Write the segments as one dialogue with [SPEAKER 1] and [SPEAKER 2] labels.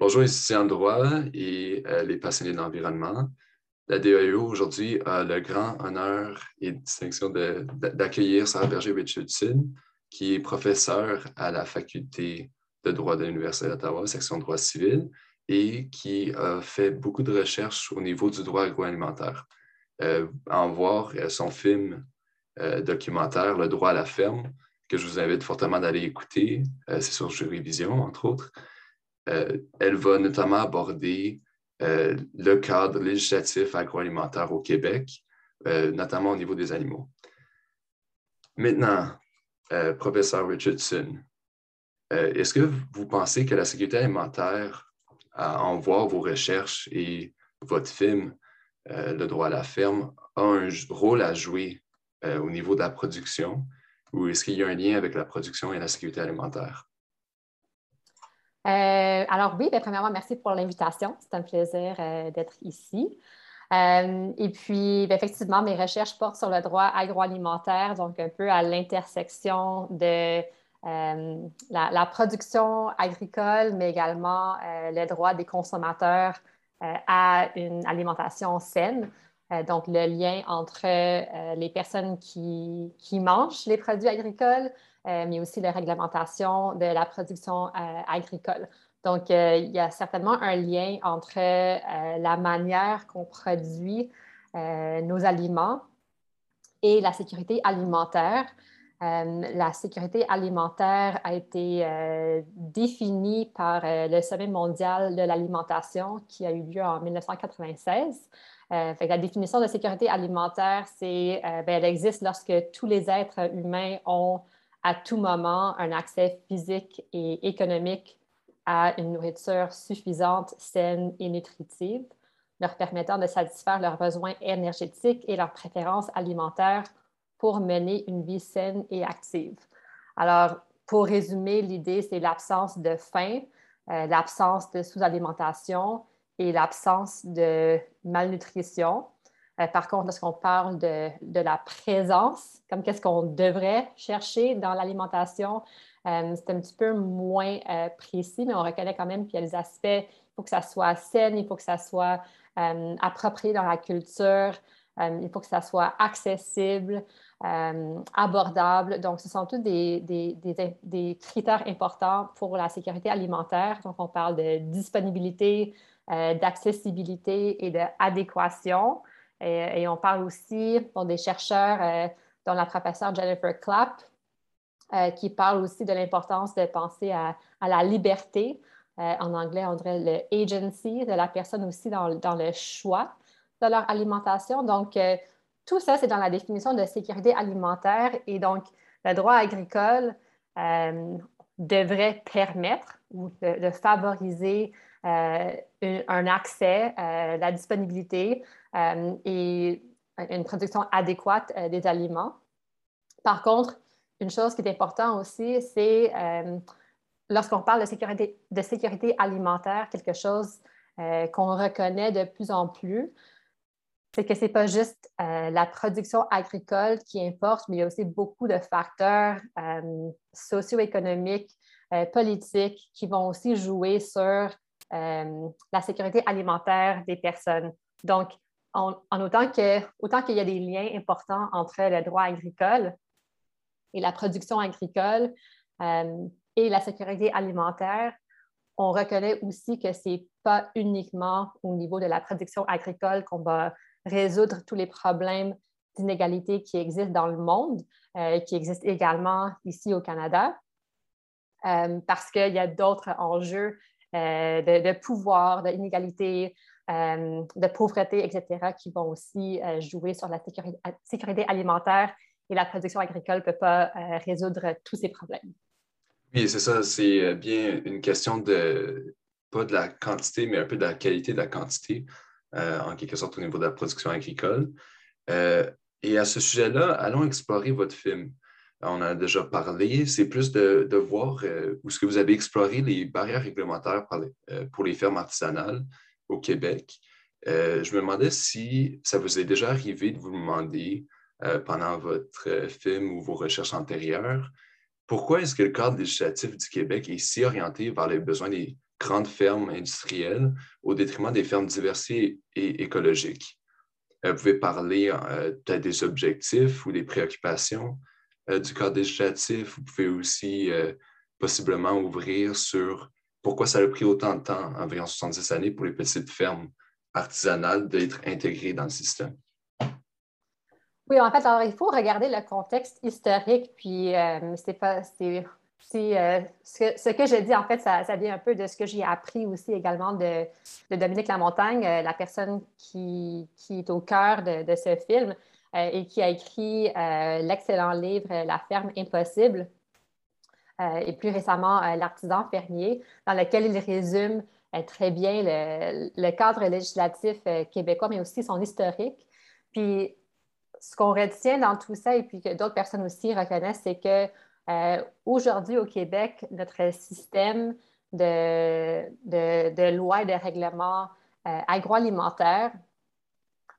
[SPEAKER 1] Bonjour, ici en droit et euh, les passionnés de l'environnement. La DAEO aujourd'hui a le grand honneur et distinction d'accueillir Sarah Berger-Richardson, qui est professeure à la faculté de droit de l'Université d'Ottawa, section droit civil, et qui a fait beaucoup de recherches au niveau du droit agroalimentaire. Euh, en voir euh, son film documentaire Le droit à la ferme, que je vous invite fortement d'aller écouter, c'est sur Jury-Vision, entre autres. Euh, elle va notamment aborder euh, le cadre législatif agroalimentaire au Québec, euh, notamment au niveau des animaux. Maintenant, professeur Richardson, est-ce que vous pensez que la sécurité alimentaire, à en voir vos recherches et votre film, Le droit à la ferme, a un rôle à jouer au niveau de la production ou est-ce qu'il y a un lien avec la production et la sécurité alimentaire?
[SPEAKER 2] Euh, alors oui, ben, premièrement, merci pour l'invitation. C'est un plaisir euh, d'être ici. Euh, et puis, ben, effectivement, mes recherches portent sur le droit agroalimentaire, donc un peu à l'intersection de la, production agricole, mais également le droit des consommateurs à une alimentation saine. donc, le lien entre les personnes qui, mangent les produits agricoles, mais aussi la réglementation de la production euh, agricole. Donc, euh, il y a certainement un lien entre la manière qu'on produit nos aliments et la sécurité alimentaire. la sécurité alimentaire a été définie par le Sommet mondial de l'alimentation qui a eu lieu en 1996. la définition de sécurité alimentaire, c'est, ben, elle existe lorsque tous les êtres humains ont à tout moment un accès physique et économique à une nourriture suffisante, saine et nutritive, leur permettant de satisfaire leurs besoins énergétiques et leurs préférences alimentaires pour mener une vie saine et active. Alors, pour résumer, l'idée, c'est l'absence de faim, euh, l'absence de sous-alimentation et l'absence de malnutrition. Euh, par contre, lorsqu'on parle de, la présence, comme qu'est-ce qu'on devrait chercher dans l'alimentation, euh, c'est un petit peu moins euh, précis, mais on reconnaît quand même qu'il y a des aspects, il faut que ça soit sain, il faut que ça soit approprié dans la culture, il faut que ça soit accessible, abordable. Donc, ce sont tous des, des, critères importants pour la sécurité alimentaire. Donc, on parle de disponibilité, d'accessibilité et d'adéquation. Et, on parle aussi pour des chercheurs, euh, dont la professeure Jennifer Clapp, euh, qui parle aussi de l'importance de penser à, la liberté. Euh, en anglais, on dirait le agency de la personne aussi dans, le choix de leur alimentation. Donc, tout ça, c'est dans la définition de sécurité alimentaire. Et donc, le droit agricole devrait permettre ou de, favoriser un accès, la disponibilité euh, et une production adéquate euh, des aliments. Par contre, une chose qui est importante aussi, c'est euh, lorsqu'on parle de sécurité, de sécurité alimentaire, quelque chose qu'on reconnaît de plus en plus, c'est que ce n'est pas juste la production agricole qui importe, mais il y a aussi beaucoup de facteurs socio-économiques, politiques qui vont aussi jouer sur la sécurité alimentaire des personnes. Donc, en, autant qu'il autant y a des liens importants entre le droit agricole et la production agricole euh, et la sécurité alimentaire, on reconnaît aussi que ce n'est pas uniquement au niveau de la production agricole qu'on va résoudre tous les problèmes d'inégalité qui existent dans le monde, euh, qui existent également ici au Canada, euh, parce qu'il y a d'autres enjeux de, de, pouvoir, d'inégalité, euh, de pauvreté, etc., qui vont aussi euh, jouer sur la sécurité, alimentaire et la production agricole ne peut pas euh, résoudre tous ces problèmes.
[SPEAKER 1] Oui, c'est ça. C'est bien une question de, pas de la quantité, mais un peu de la qualité de la quantité, en quelque sorte au niveau de la production agricole. et à ce sujet-là, allons explorer votre film. On en a déjà parlé. C'est plus de, voir où ce que vous avez exploré les barrières réglementaires pour les fermes artisanales au Québec. Euh, je me demandais si ça vous est déjà arrivé de vous demander euh, pendant votre euh, film ou vos recherches antérieures, pourquoi est-ce que le cadre législatif du Québec est si orienté vers les besoins des grandes fermes industrielles au détriment des fermes diversifiées et écologiques? Vous pouvez parler peut-être des objectifs ou des préoccupations du cadre législatif. Vous pouvez aussi possiblement ouvrir sur pourquoi ça a pris autant de temps, environ 70 années, pour les petites fermes artisanales d'être intégrées dans le système.
[SPEAKER 2] Oui, en fait, il faut regarder le contexte historique, puis euh, c'est pas. Euh, ce, que je dis, en fait, ça, vient un peu de ce que j'ai appris aussi également de, Dominique Lamontagne, euh, la personne qui, est au cœur de, ce film et qui a écrit l'excellent livre La ferme impossible et plus récemment L'artisan fermier, dans lequel il résume très bien le, cadre législatif québécois, mais aussi son historique. Puis ce qu'on retient dans tout ça, et puis que d'autres personnes aussi reconnaissent, c'est que euh, aujourd'hui au Québec, notre système de, de, lois et de règlements euh, agroalimentaires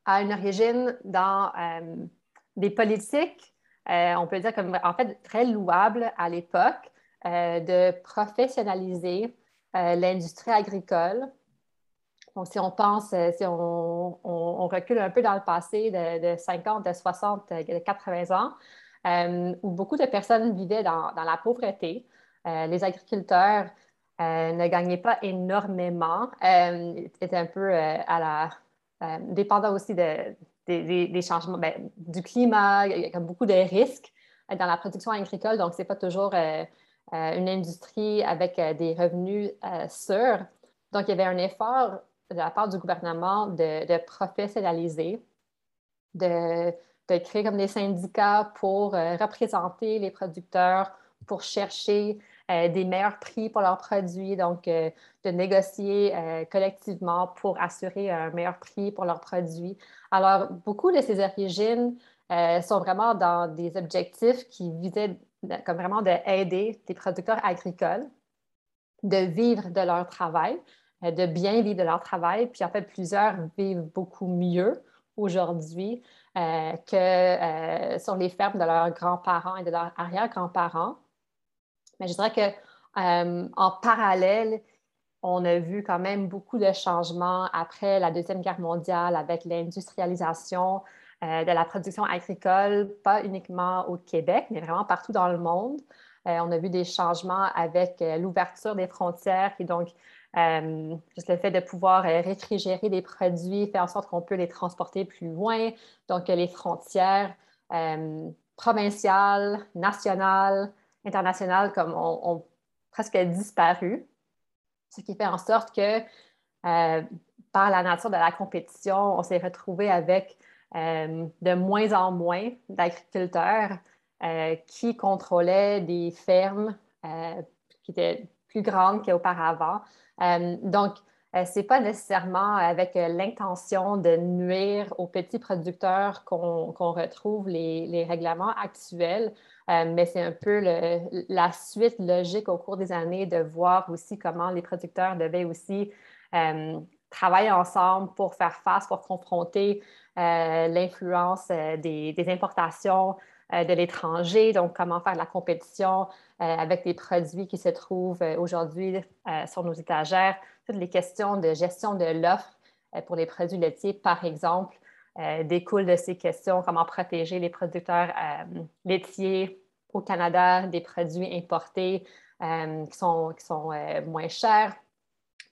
[SPEAKER 2] a une origine dans euh, des politiques, on peut dire comme en fait très louables à l'époque, de professionnaliser l'industrie agricole. Donc, si on pense, euh, si on, recule un peu dans le passé de, 50, de 60, de 80 ans, euh, où beaucoup de personnes vivaient dans, la pauvreté, euh, les agriculteurs ne gagnaient pas énormément, étaient un peu à la, dépendants aussi des changements ben, du climat, il y a beaucoup de risques dans la production agricole, donc ce n'est pas toujours une industrie avec des revenus sûrs. Donc, il y avait un effort de la part du gouvernement de, professionnaliser, de, créer comme des syndicats pour euh, représenter les producteurs, pour chercher euh, des meilleurs prix pour leurs produits, donc euh, de négocier collectivement pour assurer un meilleur prix pour leurs produits. Alors, beaucoup de ces origines sont vraiment dans des objectifs qui visaient comme vraiment d'aider les producteurs agricoles de vivre de leur travail, euh, de bien vivre de leur travail. Puis en fait, plusieurs vivent beaucoup mieux aujourd'hui euh, que euh, sur les fermes de leurs grands-parents et de leurs arrière-grands-parents. Mais je dirais qu'en parallèle, on a vu quand même beaucoup de changements après la Deuxième Guerre mondiale avec l'industrialisation de la production agricole, pas uniquement au Québec, mais vraiment partout dans le monde. on a vu des changements avec l'ouverture des frontières qui donc euh, juste le fait de pouvoir euh, réfrigérer des produits fait en sorte qu'on peut les transporter plus loin. Donc, les frontières euh, provinciales, nationales, internationales, comme ont, presque disparu. Ce qui fait en sorte que, par la nature de la compétition, on s'est retrouvé avec de moins en moins d'agriculteurs qui contrôlaient des fermes qui étaient plus grandes qu'auparavant. Euh, donc, euh, ce n'est pas nécessairement avec euh, l'intention de nuire aux petits producteurs qu'on retrouve les, règlements actuels, mais c'est un peu la suite logique au cours des années de voir aussi comment les producteurs devaient aussi travailler ensemble pour faire face, pour confronter l'influence des, importations de l'étranger, donc comment faire la compétition euh, avec des produits qui se trouvent euh, aujourd'hui euh, sur nos étagères, toutes les questions de gestion de l'offre pour les produits laitiers, par exemple, découlent de ces questions, comment protéger les producteurs laitiers au Canada des produits importés qui sont, qui sont moins chers.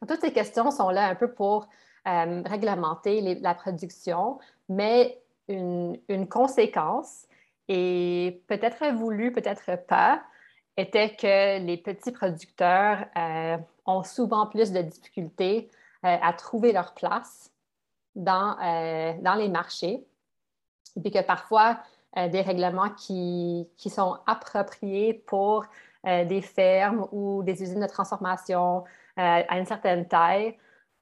[SPEAKER 2] Toutes ces questions sont là un peu pour réglementer la production, mais une, une conséquence, et peut-être voulue, peut-être pas, était que les petits producteurs euh, ont souvent plus de difficultés euh, à trouver leur place dans, euh, dans les marchés. Et puis que parfois, des règlements qui, qui, sont appropriés pour des fermes ou des usines de transformation à une certaine taille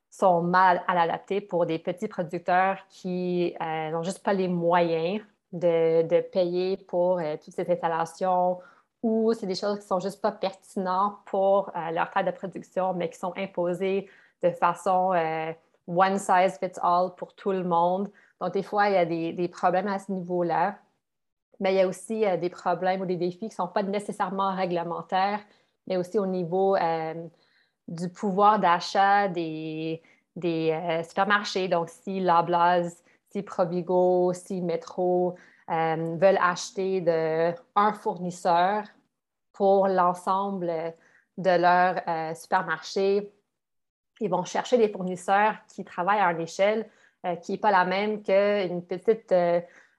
[SPEAKER 2] sont mal à l'adapter pour des petits producteurs qui n'ont juste pas les moyens de, payer pour toutes ces installations ou c'est des choses qui ne sont juste pas pertinentes pour euh, leur taille de production, mais qui sont imposées de façon euh, one size fits all pour tout le monde. Donc, des fois, il y a des, problèmes à ce niveau-là. Mais il y a aussi euh, des problèmes ou des défis qui ne sont pas nécessairement réglementaires, mais aussi au niveau du pouvoir d'achat des, des supermarchés. Donc, si Loblaws, si Provigo, si Metro veulent acheter de un fournisseur pour l'ensemble de leur supermarché, ils vont chercher des fournisseurs qui travaillent à une échelle qui n'est pas la même qu'une petite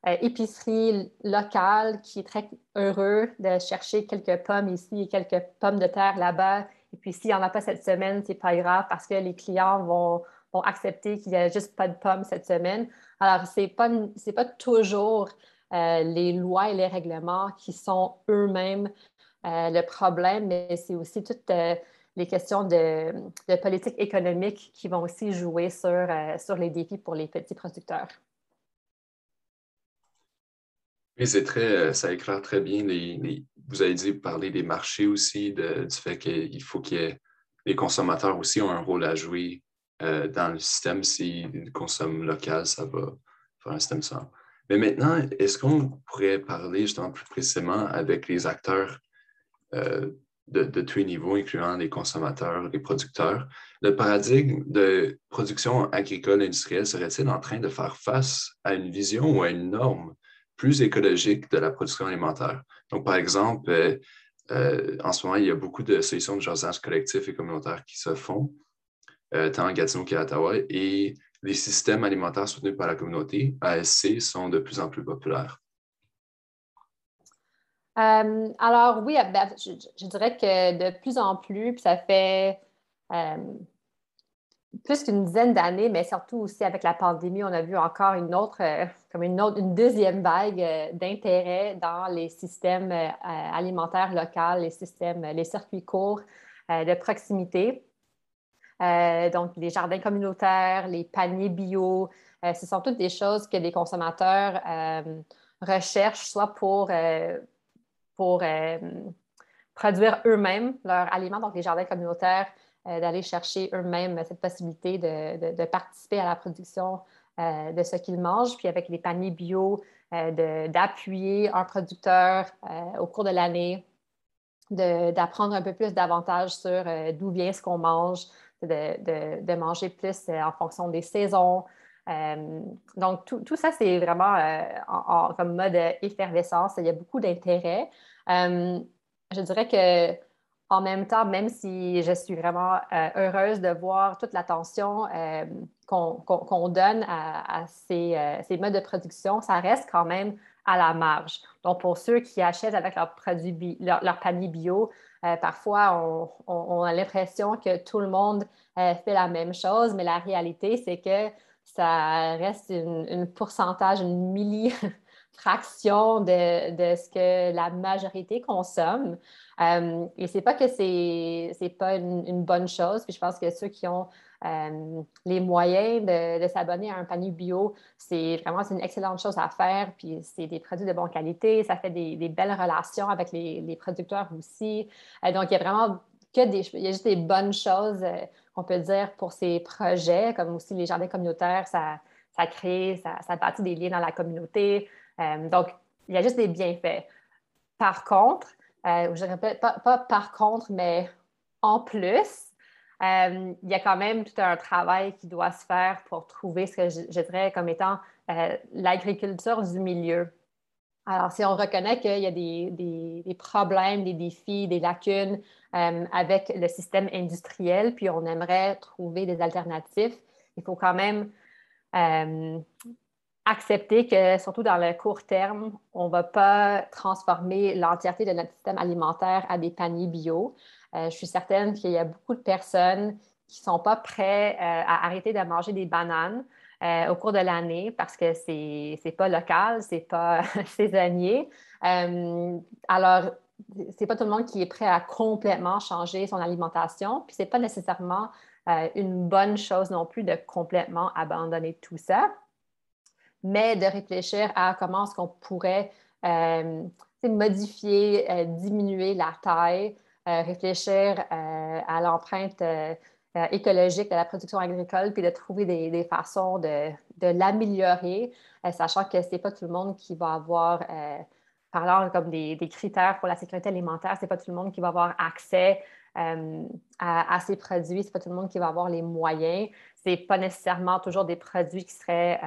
[SPEAKER 2] euh, épicerie locale qui est très heureux de chercher quelques pommes ici et quelques pommes de terre là-bas. Et puis, s'il n'y en a pas cette semaine, ce n'est pas grave parce que les clients vont, accepter qu'il n'y a juste pas de pommes cette semaine. Alors, ce n'est pas, pas toujours euh, les lois et les règlements qui sont eux-mêmes euh, le problème, mais c'est aussi toutes les questions de, politique économique qui vont aussi jouer sur, sur les défis pour les petits producteurs.
[SPEAKER 1] Oui, c'est très, euh, ça éclaire très bien. Les, vous avez dit parler des marchés aussi, du fait qu'il faut que les consommateurs aussi ont un rôle à jouer euh, dans le système. S'ils consomment local, ça va faire un système sans. Mais maintenant, est-ce qu'on pourrait parler justement plus précisément avec les acteurs euh, de, de, tous les niveaux, incluant les consommateurs, les producteurs? Le paradigme de production agricole industrielle serait-il en train de faire face à une vision ou à une norme plus écologique de la production alimentaire? Donc, par exemple, euh, en ce moment, il y a beaucoup de solutions de jardinage collectif et communautaire qui se font, euh, tant à Gatineau qu'à Ottawa, et les systèmes alimentaires soutenus par la communauté, ASC, sont de plus en plus populaires.
[SPEAKER 2] alors oui, ben, je, dirais que de plus en plus, puis ça fait plus qu'une dizaine d'années, mais surtout aussi avec la pandémie, on a vu encore une autre, euh, comme une, autre, une deuxième vague euh, d'intérêt dans les systèmes euh, alimentaires locaux, les systèmes, les circuits courts de proximité. Donc, les jardins communautaires, les paniers bio, ce sont toutes des choses que les consommateurs recherchent, soit pour, produire eux-mêmes leurs aliments, donc les jardins communautaires euh, d'aller chercher eux-mêmes cette possibilité de, participer à la production euh, de ce qu'ils mangent, puis avec les paniers bio, euh, d'appuyer un producteur au cours de l'année, d'apprendre un peu plus davantage sur d'où vient ce qu'on mange, de, manger plus en fonction des saisons. donc, tout, ça, c'est vraiment en, comme mode effervescence. Il y a beaucoup d'intérêt. je dirais que en même temps, même si je suis vraiment euh, heureuse de voir toute l'attention euh, qu'on donne à, euh, ces, modes de production, ça reste quand même à la marge. Donc, pour ceux qui achètent avec leur, panier bio, parfois on, a l'impression que tout le monde fait la même chose, mais la réalité, c'est que ça reste une, pourcentage, une milli fraction de, ce que la majorité consomme. Euh, et c'est pas que c'est n'est pas une, bonne chose. Puis je pense que ceux qui ont euh, les moyens de, s'abonner à un panier bio, c'est vraiment une excellente chose à faire. Puis c'est des produits de bonne qualité, ça fait des, belles relations avec les, producteurs aussi. Euh, donc il y a vraiment que des, il y a juste des bonnes choses qu'on peut dire pour ces projets, comme aussi les jardins communautaires, ça, ça crée, ça, ça bâtit des liens dans la communauté. donc il y a juste des bienfaits. Par contre, euh, je répète, pas, par contre, mais en plus, euh, il y a quand même tout un travail qui doit se faire pour trouver ce que je, dirais comme étant euh, l'agriculture du milieu. Alors, si on reconnaît qu'il y a des, des, problèmes, des défis, des lacunes avec le système industriel, puis on aimerait trouver des alternatives, il faut quand même accepter que, surtout dans le court terme, on ne va pas transformer l'entièreté de notre système alimentaire à des paniers bio. Euh, je suis certaine qu'il y a beaucoup de personnes qui ne sont pas prêtes euh, à arrêter de manger des bananes euh, au cours de l'année parce que ce n'est pas local, ce n'est pas saisonnier. alors, ce n'est pas tout le monde qui est prêt à complètement changer son alimentation. Puis ce n'est pas nécessairement une bonne chose non plus de complètement abandonner tout ça mais de réfléchir à comment est-ce qu'on pourrait modifier, diminuer la taille, réfléchir à l'empreinte écologique de la production agricole, puis de trouver des, façons de, l'améliorer, sachant que ce n'est pas tout le monde qui va avoir, parlant comme des, critères pour la sécurité alimentaire, ce n'est pas tout le monde qui va avoir accès à, ces produits. Ce n'est pas tout le monde qui va avoir les moyens. Ce n'est pas nécessairement toujours des produits qui seraient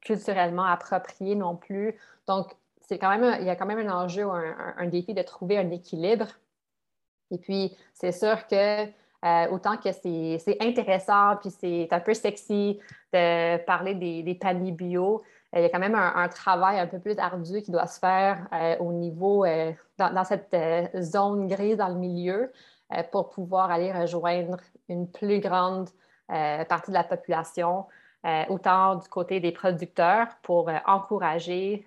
[SPEAKER 2] culturellement appropriés non plus. Donc, c'est quand même, il y a quand même un enjeu, un, défi de trouver un équilibre. Et puis, c'est sûr que euh, autant que c'est intéressant, puis c'est un peu sexy de parler des, paniers bio, euh, il y a quand même un, travail un peu plus ardu qui doit se faire euh, au niveau, dans, cette zone grise dans le milieu, pour pouvoir aller rejoindre une plus grande partie de la population autant du côté des producteurs pour encourager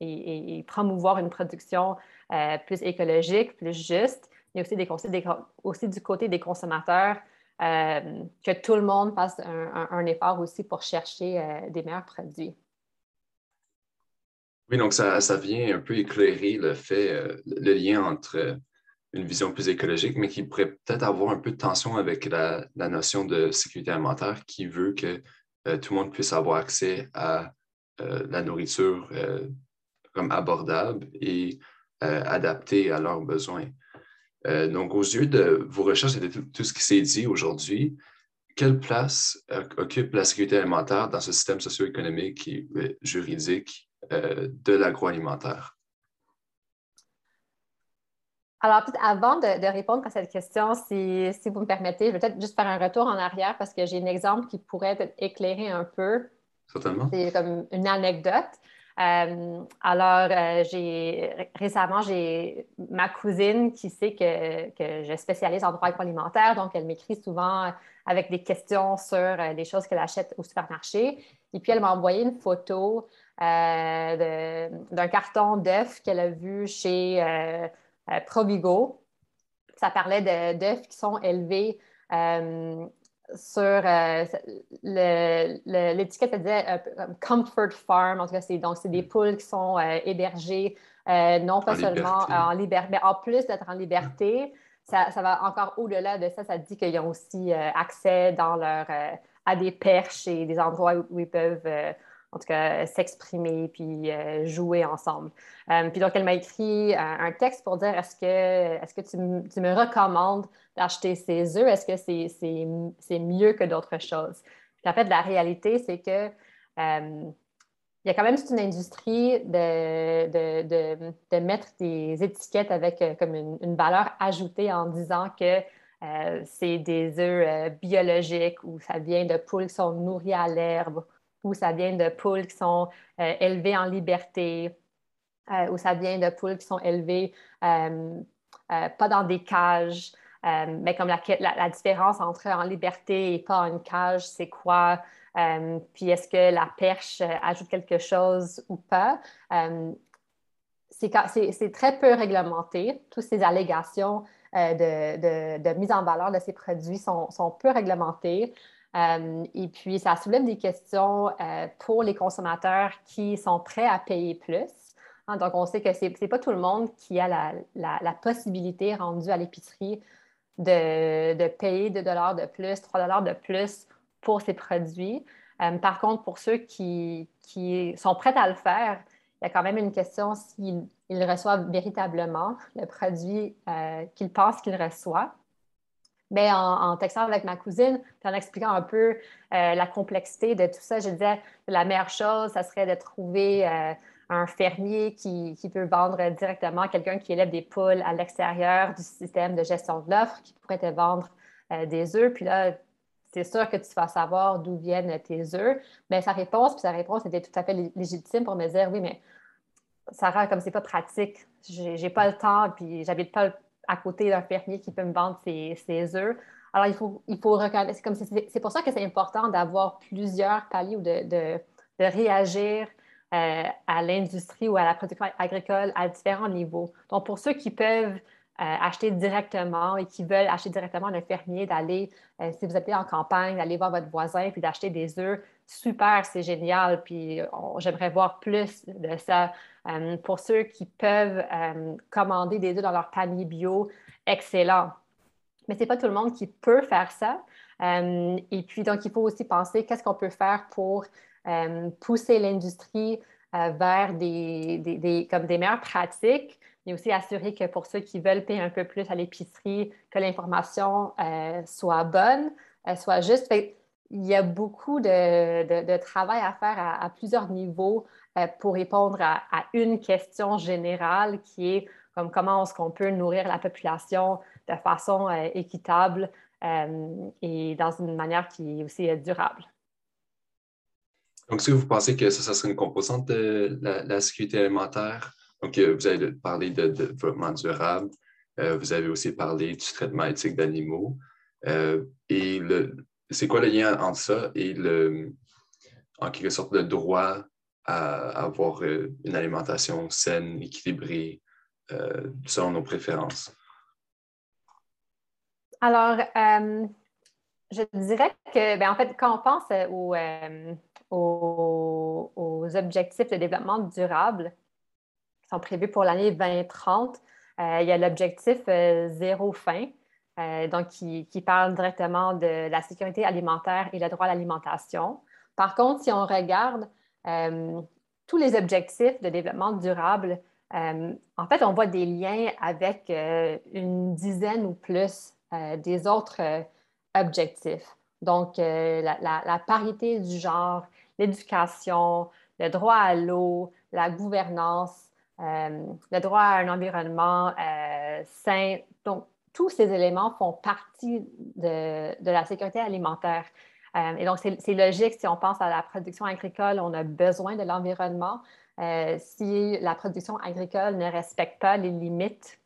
[SPEAKER 2] et, promouvoir une production plus écologique, plus juste, mais aussi, des, aussi du côté des consommateurs, que tout le monde fasse un, effort aussi pour chercher des meilleurs produits.
[SPEAKER 1] Oui, donc ça, ça, vient un peu éclairer le fait, le lien entre une vision plus écologique, mais qui pourrait peut-être avoir un peu de tension avec la, la, notion de sécurité alimentaire qui veut que euh, tout le monde puisse avoir accès à euh, la nourriture euh, comme abordable et adaptée à leurs besoins. Donc, aux yeux de vos recherches et de tout, ce qui s'est dit aujourd'hui, quelle place occupe la sécurité alimentaire dans ce système socio-économique et juridique de l'agroalimentaire?
[SPEAKER 2] Alors, avant de, répondre à cette question, si, vous me permettez, je vais peut-être juste faire un retour en arrière parce que j'ai un exemple qui pourrait éclairé un peu.
[SPEAKER 1] Certainement.
[SPEAKER 2] C'est comme une anecdote. Euh, alors, euh, j'ai récemment, j'ai ma cousine qui sait que, je spécialise en droit agroalimentaire, donc elle m'écrit souvent avec des questions sur euh, les choses qu'elle achète au supermarché. Et puis, elle m'a envoyé une photo d'un carton d'œufs qu'elle a vu chez Provigo. Ça parlait d'œufs qui sont élevés sur euh, l'étiquette disait Comfort Farm. En tout cas, c'est donc c'est des mm. poules qui sont hébergées non pas seulement en liberté, mais en plus d'être en liberté. Ça, ça, va encore au-delà de ça. Ça dit qu'ils ont aussi accès dans leur, à des perches et des endroits où ils peuvent en tout cas s'exprimer puis euh, jouer ensemble. Euh, puis donc, elle m'a écrit un, texte pour dire est-ce que, est que tu, me recommandes d'acheter ces œufs? Est-ce que c'est mieux que d'autres choses? Puis en fait, la réalité, c'est que euh, il y a quand même toute une industrie de, de, de, mettre des étiquettes avec comme une, valeur ajoutée en disant que c'est des œufs biologiques ou ça vient de poules qui sont nourries à l'herbe ou ça vient de poules qui sont euh, élevées en liberté, euh, ou ça vient de poules qui sont élevées euh, pas dans des cages, mais comme la, différence entre en liberté et pas en cage, c'est quoi? puis est-ce que la perche ajoute quelque chose ou pas? c'est très peu réglementé. Toutes ces allégations de, mise en valeur de ces produits sont peu réglementées. Euh, et puis, ça soulève des questions euh, pour les consommateurs qui sont prêts à payer plus. Hein, donc, on sait que ce n'est pas tout le monde qui a la, possibilité rendue à l'épicerie de, payer 2 de plus, 3 de plus pour ces produits. Euh, par contre, pour ceux qui, sont prêts à le faire, il y a quand même une question s'ils reçoivent véritablement le produit qu'ils pensent qu'ils reçoivent. Mais en, textant avec ma cousine, puis en expliquant un peu euh, la complexité de tout ça, je disais la meilleure chose, ça serait de trouver euh, un fermier qui, peut vendre directement quelqu'un qui élève des poules à l'extérieur du système de gestion de l'offre, qui pourrait te vendre euh, des œufs. Puis là, c'est sûr que tu vas savoir d'où viennent tes œufs. Mais sa réponse, puis sa réponse était tout à fait légitime pour me dire oui, mais Sarah, comme c'est pas pratique, j'ai pas le temps, puis j'habite pas à côté d'un fermier qui peut me vendre ses, œufs. Alors, il faut, il faut reconnaître, c'est pour ça que c'est important d'avoir plusieurs paliers ou de, réagir euh, à l'industrie ou à la production agricole à différents niveaux. Donc, pour ceux qui peuvent euh, acheter directement et qui veulent acheter directement d'un fermier, d'aller, euh, si vous êtes en campagne, d'aller voir votre voisin puis d'acheter des œufs, super, c'est génial. Puis j'aimerais voir plus de ça. Euh, pour ceux qui peuvent euh, commander des œufs dans leur panier bio, excellent. Mais ce n'est pas tout le monde qui peut faire ça. Euh, et puis, donc, il faut aussi penser qu'est-ce qu'on peut faire pour pousser l'industrie vers des, comme des meilleures pratiques, mais aussi assurer que pour ceux qui veulent payer un peu plus à l'épicerie, que l'information soit bonne, soit juste. Il y a beaucoup de, travail à faire à, plusieurs niveaux pour répondre à, une question générale qui est comme comment est-ce qu'on peut nourrir la population de façon équitable et dans une manière qui est aussi durable.
[SPEAKER 1] Donc, est-ce que vous pensez que ça, ça serait une composante de la, sécurité alimentaire? Donc, euh, vous avez parlé de, développement durable, euh, vous avez aussi parlé du traitement éthique d'animaux. Euh, et c'est quoi le lien entre ça et le, en quelque sorte le droit à, avoir une alimentation saine, équilibrée, selon nos préférences?
[SPEAKER 2] Alors, je dirais que, ben, en fait, quand on pense au, aux, objectifs de développement durable qui sont prévus pour l'année 2030, euh, il y a l'objectif euh, zéro fin, euh, donc qui, parle directement de la sécurité alimentaire et le droit à l'alimentation. Par contre, si on regarde tous les objectifs de développement durable, en fait, on voit des liens avec une dizaine ou plus des autres objectifs. Donc, la, parité du genre, l'éducation, le droit à l'eau, la gouvernance, euh, le droit à un environnement euh, sain. Donc, tous ces éléments font partie de, la sécurité alimentaire. Euh, et donc, c'est logique, si on pense à la production agricole, on a besoin de l'environnement. si la production agricole ne respecte pas les limites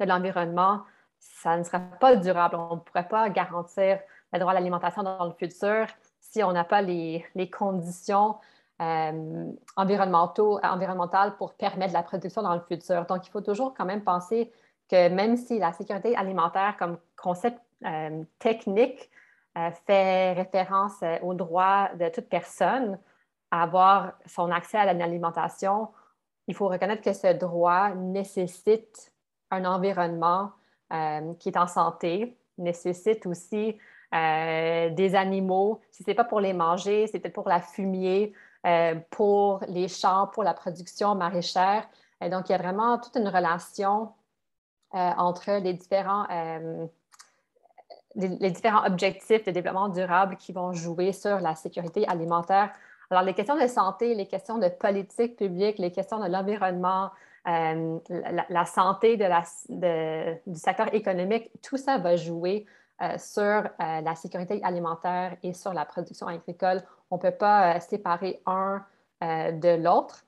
[SPEAKER 2] de l'environnement, ça ne sera pas durable. On ne pourrait pas garantir le droit à l'alimentation dans le futur si on n'a pas les, conditions euh, environnementales pour permettre la production dans le futur. Donc, il faut toujours quand même penser que même si la sécurité alimentaire comme concept euh, technique euh, fait référence au droit de toute personne à avoir son accès à l'alimentation, il faut reconnaître que ce droit nécessite un environnement qui est en santé, nécessite aussi euh, des animaux. Si ce n'est pas pour les manger, c'est peut-être pour la fumier, euh, pour les champs, pour la production maraîchère. Donc, il y a vraiment toute une relation euh, entre les différents, les, différents objectifs de développement durable qui vont jouer sur la sécurité alimentaire. Alors, les questions de santé, les questions de politique publique, les questions de l'environnement, la, santé de la, du secteur économique, tout ça va jouer euh, sur euh, la sécurité alimentaire et sur la production agricole. On ne peut pas euh, séparer un de l'autre.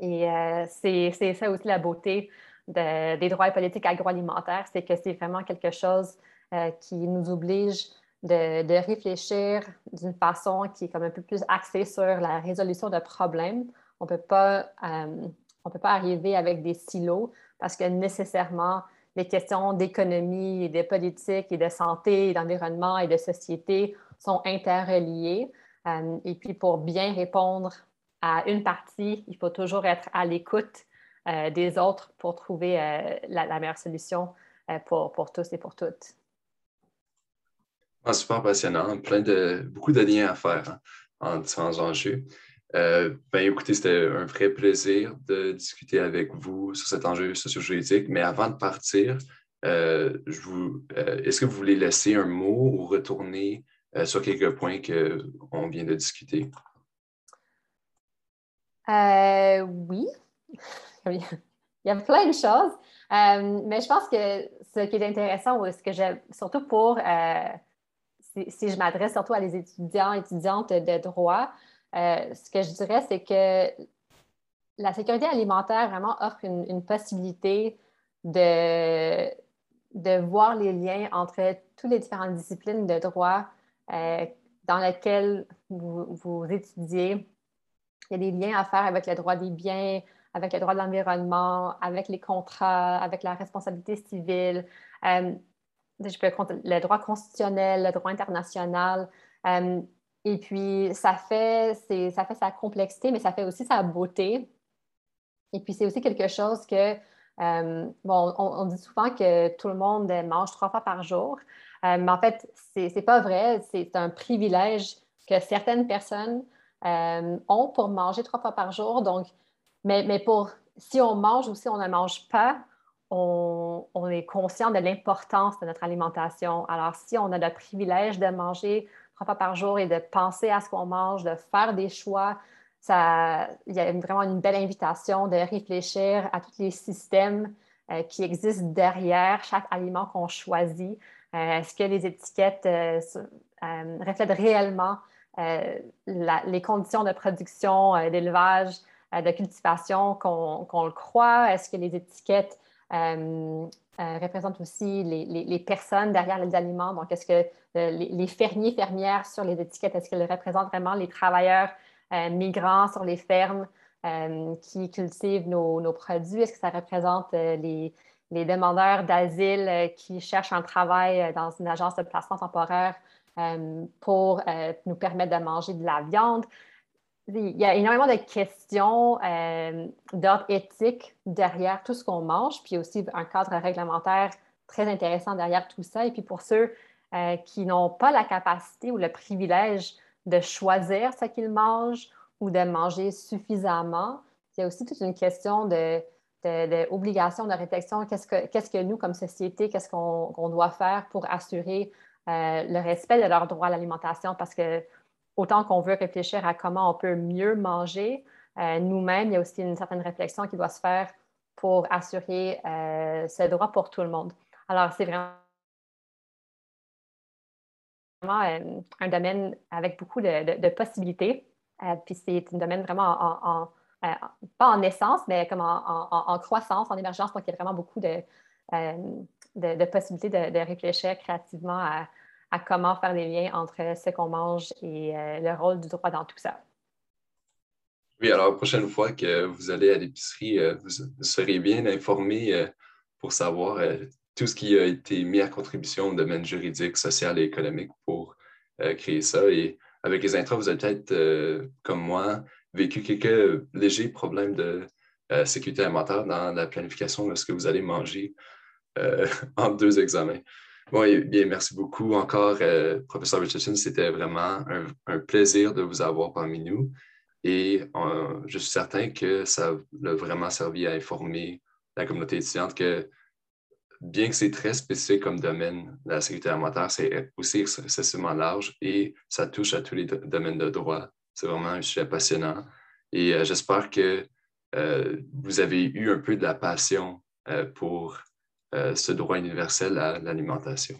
[SPEAKER 2] Et c'est ça aussi la beauté des droits et politiques agroalimentaires, c'est que c'est vraiment quelque chose qui nous oblige de, réfléchir d'une façon qui est comme un peu plus axée sur la résolution de problèmes. On ne peut pas arriver avec des silos parce que nécessairement, les questions d'économie et de politique et de santé et d'environnement et de société sont interreliées. Euh, et puis, pour bien répondre à une partie, il faut toujours être à l'écoute euh, des autres pour trouver euh, la, meilleure solution pour, pour, tous et pour toutes.
[SPEAKER 1] Ah, super passionnant, plein de, beaucoup de liens à faire hein, en différents enjeux. Euh, ben, écoutez, c'était un vrai plaisir de discuter avec vous sur cet enjeu socio-juridique. Mais avant de partir, euh, euh, est-ce que vous voulez laisser un mot ou retourner sur quelques points qu'on vient de discuter?
[SPEAKER 2] oui. Il y a plein de choses. mais je pense que ce qui est intéressant, ou ce que j'ai, surtout pour, si, si, je m'adresse surtout à les étudiants, étudiantes de droit, euh, ce que je dirais, c'est que la sécurité alimentaire vraiment offre une, possibilité de, de, voir les liens entre toutes les différentes disciplines de droit euh, dans lesquelles vous, vous, étudiez. Il y a des liens à faire avec le droit des biens, avec le droit de l'environnement, avec les contrats, avec la responsabilité civile. Euh, je peux le droit constitutionnel, le droit international. Et puis, ça fait, ça fait sa complexité, mais ça fait aussi sa beauté. Et puis, c'est aussi quelque chose que, euh, bon, on, dit souvent que tout le monde mange trois fois par jour, euh, mais en fait, ce n'est pas vrai. C'est un privilège que certaines personnes euh, ont pour manger trois fois par jour. Donc, mais, mais pour si on mange ou si on ne mange pas, on, est conscient de l'importance de notre alimentation. Alors, si on a le privilège de manger trois fois par jour et de penser à ce qu'on mange, de faire des choix, ça, il y a vraiment une belle invitation de réfléchir à tous les systèmes euh, qui existent derrière chaque aliment qu'on choisit. Euh, est-ce que les étiquettes euh, reflètent réellement les conditions de production, d'élevage, de cultivation qu'on le croit? Est-ce que les étiquettes euh, euh, représente aussi les, personnes derrière les aliments? Donc, est-ce que euh, les, fermiers, fermières sur les étiquettes, est-ce qu'elles représentent vraiment les travailleurs migrants sur les fermes qui cultivent nos, produits? Est-ce que ça représente les, demandeurs d'asile qui cherchent un travail dans une agence de placement temporaire pour nous permettre de manger de la viande? Il y a énormément de questions euh, d'ordre éthique derrière tout ce qu'on mange, puis aussi un cadre réglementaire très intéressant derrière tout ça. Et puis pour ceux euh, qui n'ont pas la capacité ou le privilège de choisir ce qu'ils mangent ou de manger suffisamment, il y a aussi toute une question de, de, réflexion. Qu'est-ce que, qu'est-ce que nous, comme société, qu'est-ce qu'on, doit faire pour assurer euh, le respect de leur droit à l'alimentation? Parce que autant qu'on veut réfléchir à comment on peut mieux manger, euh, nous-mêmes, il y a aussi une certaine réflexion qui doit se faire pour assurer euh, ce droit pour tout le monde. Alors, c'est vraiment euh, un domaine avec beaucoup de, possibilités. puis c'est un domaine vraiment en, pas en naissance, mais comme en, croissance, en émergence. Donc, il y a vraiment beaucoup de, de possibilités de, réfléchir créativement à, à comment faire les liens entre ce qu'on mange et euh, le rôle du droit dans tout ça.
[SPEAKER 1] Oui, alors la prochaine fois que vous allez à l'épicerie, euh, vous, serez bien informé euh, pour savoir tout ce qui a été mis à contribution au domaine juridique, social et économique pour créer ça. Et avec les intros, vous avez peut-être, comme moi, vécu quelques légers problèmes de sécurité alimentaire dans la planification de ce que vous allez manger en deux examens. Bon, bien, merci beaucoup encore, euh, professeur Richardson. C'était vraiment un, plaisir de vous avoir parmi nous. Et euh, je suis certain que ça a vraiment servi à informer la communauté étudiante que, bien que c'est très spécifique comme domaine, la sécurité alimentaire, c'est aussi excessivement large et ça touche à tous les domaines de droit. C'est vraiment un sujet passionnant. Et euh, j'espère que vous avez eu un peu de la passion pour ce droit universel à l'alimentation.